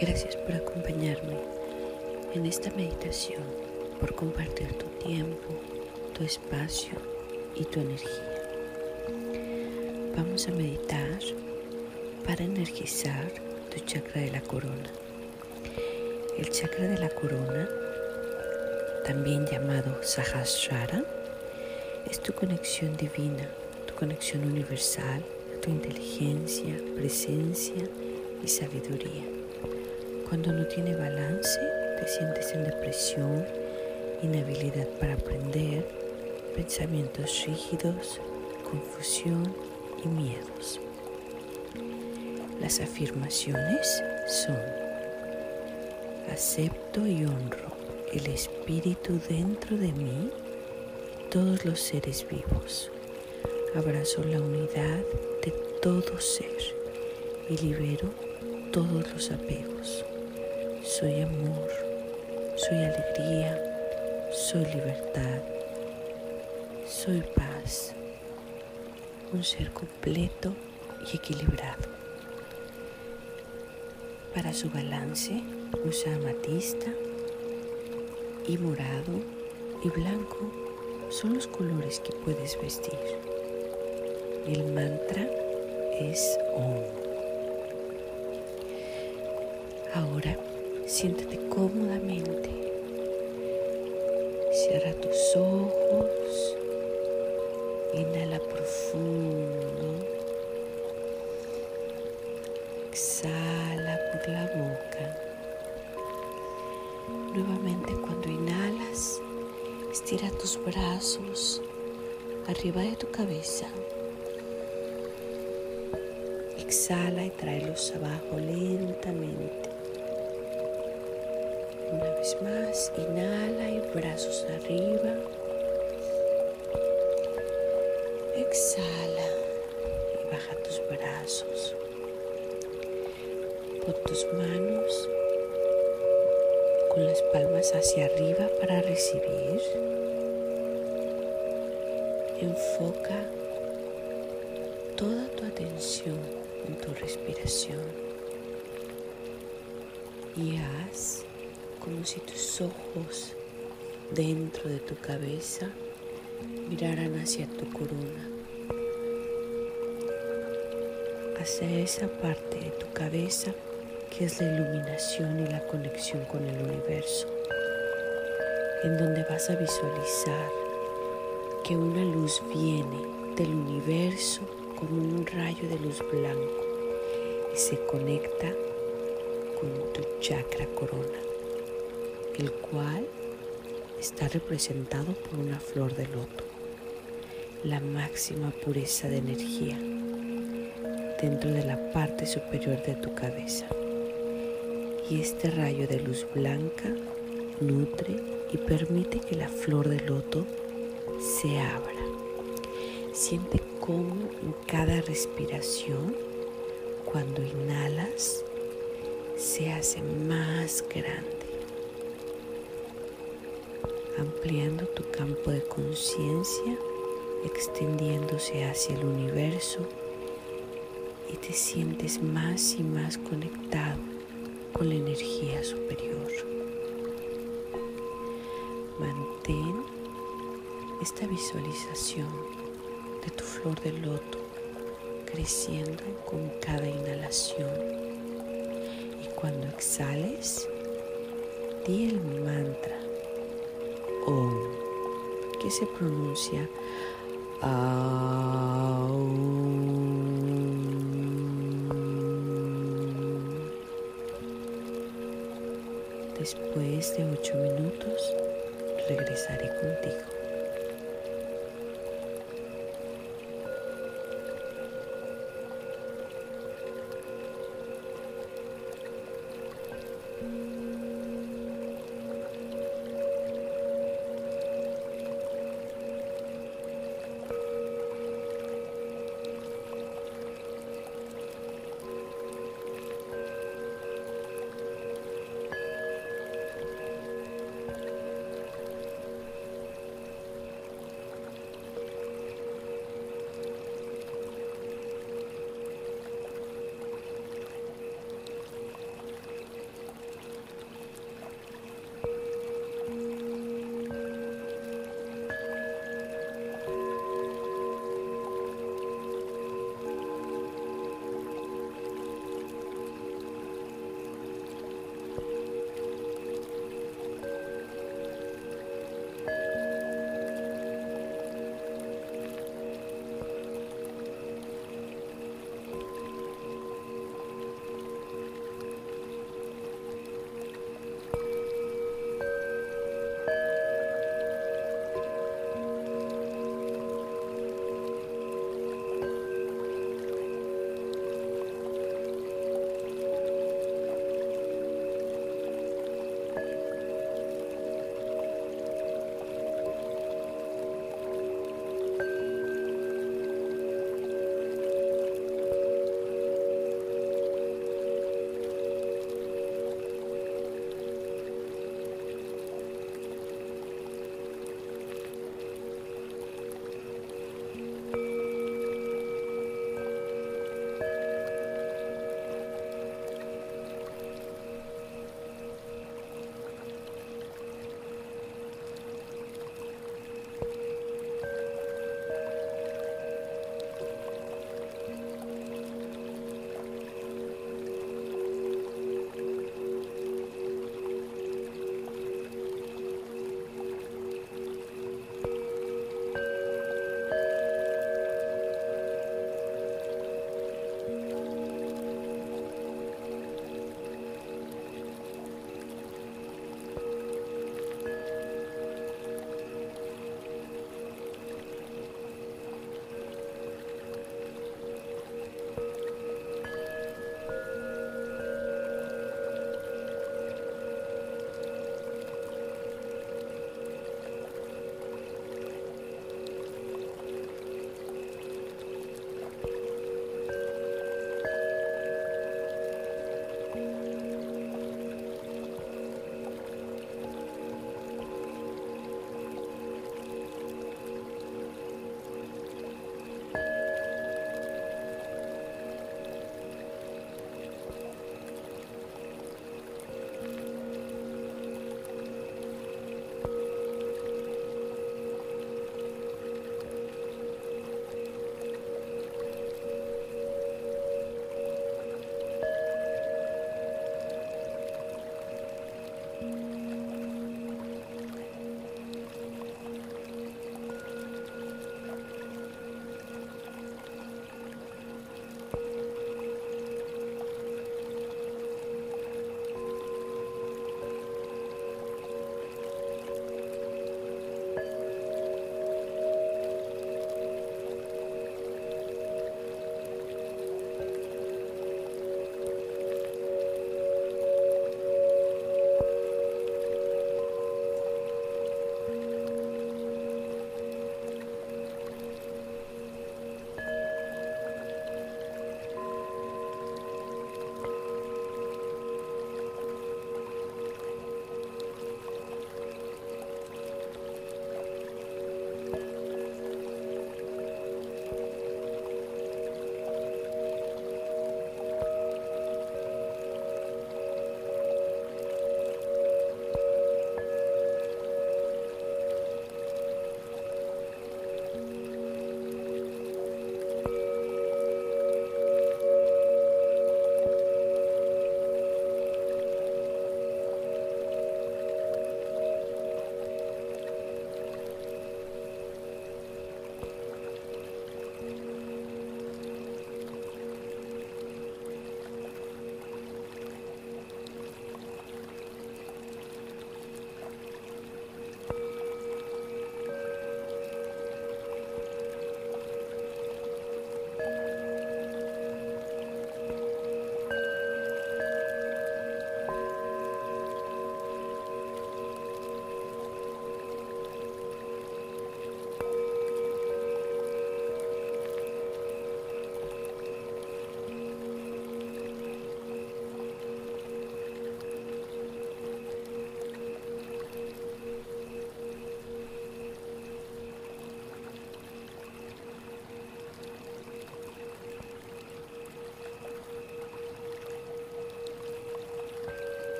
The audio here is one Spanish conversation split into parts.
Gracias por acompañarme en esta meditación, por compartir tu tiempo, tu espacio y tu energía. Vamos a meditar para energizar tu chakra de la corona. El chakra de la corona, también llamado Sahasrara, es tu conexión divina, tu conexión universal, tu inteligencia, presencia y sabiduría. Cuando no tiene balance, te sientes en depresión, inhabilidad para aprender, pensamientos rígidos, confusión y miedos. Las afirmaciones son, acepto y honro el espíritu dentro de mí y todos los seres vivos. Abrazo la unidad de todo ser y libero todos los apegos. Soy amor, soy alegría, soy libertad, soy paz, un ser completo y equilibrado. Para su balance usa amatista y morado y blanco son los colores que puedes vestir. El mantra es Om. Ahora siéntate cómodamente. Cierra tus ojos. Inhala profundo. Exhala por la boca. Nuevamente cuando inhalas, estira tus brazos arriba de tu cabeza. Exhala y tráelos abajo lentamente. Más, inhala y brazos arriba. Exhala y baja tus brazos. Pon tus manos con las palmas hacia arriba para recibir. Enfoca toda tu atención en tu respiración y haz como si tus ojos dentro de tu cabeza miraran hacia tu corona, hacia esa parte de tu cabeza que es la iluminación y la conexión con el universo, en donde vas a visualizar que una luz viene del universo como un rayo de luz blanco y se conecta con tu chakra corona, el cual está representado por una flor de loto, la máxima pureza de energía dentro de la parte superior de tu cabeza y este rayo de luz blanca nutre y permite que la flor de loto se abra. Siente cómo en cada respiración, cuando inhalas, se hace más grande, ampliando tu campo de conciencia, extendiéndose hacia el universo y te sientes más y más conectado con la energía superior. Mantén esta visualización de tu flor de loto creciendo con cada inhalación y cuando exhales, di el mantra Om que se pronuncia Aum. Después de ocho minutos regresaré contigo.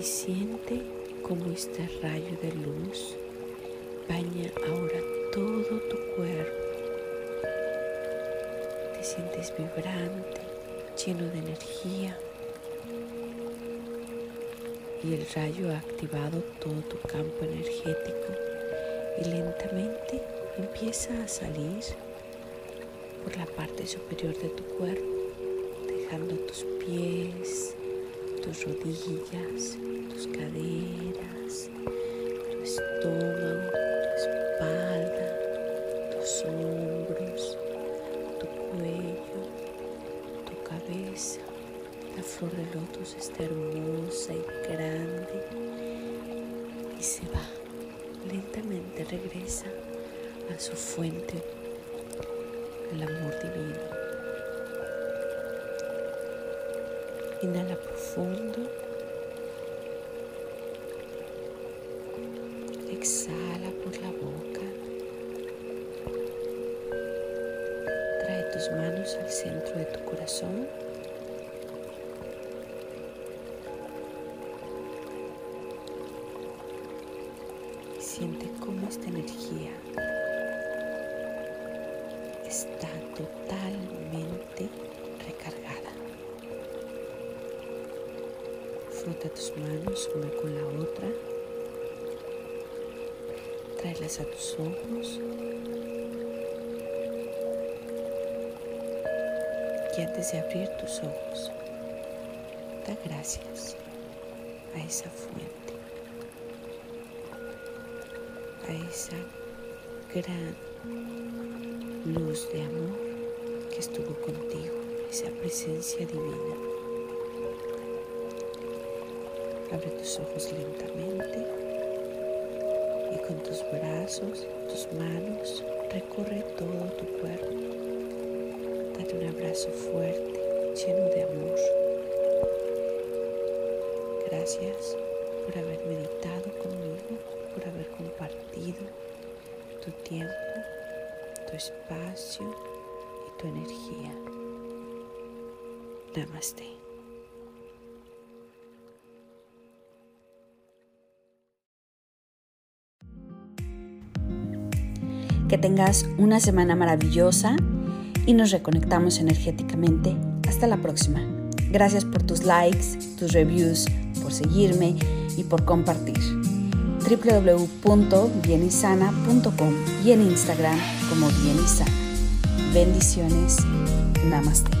Y siente cómo este rayo de luz baña ahora todo tu cuerpo. Te sientes vibrante, lleno de energía y el rayo ha activado todo tu campo energético y lentamente empieza a salir por la parte superior de tu cuerpo, dejando tus pies, tus rodillas, tus caderas, tu estómago, tu espalda, tus hombros, tu cuello, tu cabeza la flor de lotus está hermosa y grande y se va. Lentamente regresa a su fuente, el amor divino. Inhala profundo. Exhala por la boca. Trae tus manos al centro de tu corazón. Frota tus manos una con la otra. Tráelas a tus ojos. Y antes de abrir tus ojos, da gracias a esa fuente a esa gran luz de amor que estuvo contigo, esa presencia divina. Abre tus ojos lentamente y con tus brazos, tus manos, recorre todo tu cuerpo. Date un abrazo fuerte, lleno de amor. Gracias por haber meditado conmigo por haber compartido tu tiempo, tu espacio y tu energía. Namaste. Que tengas una semana maravillosa y nos reconectamos energéticamente. Hasta la próxima. Gracias por tus likes, tus reviews, por seguirme y por compartir www.bienisana.com y en Instagram como Bienisana. Bendiciones. Namaste.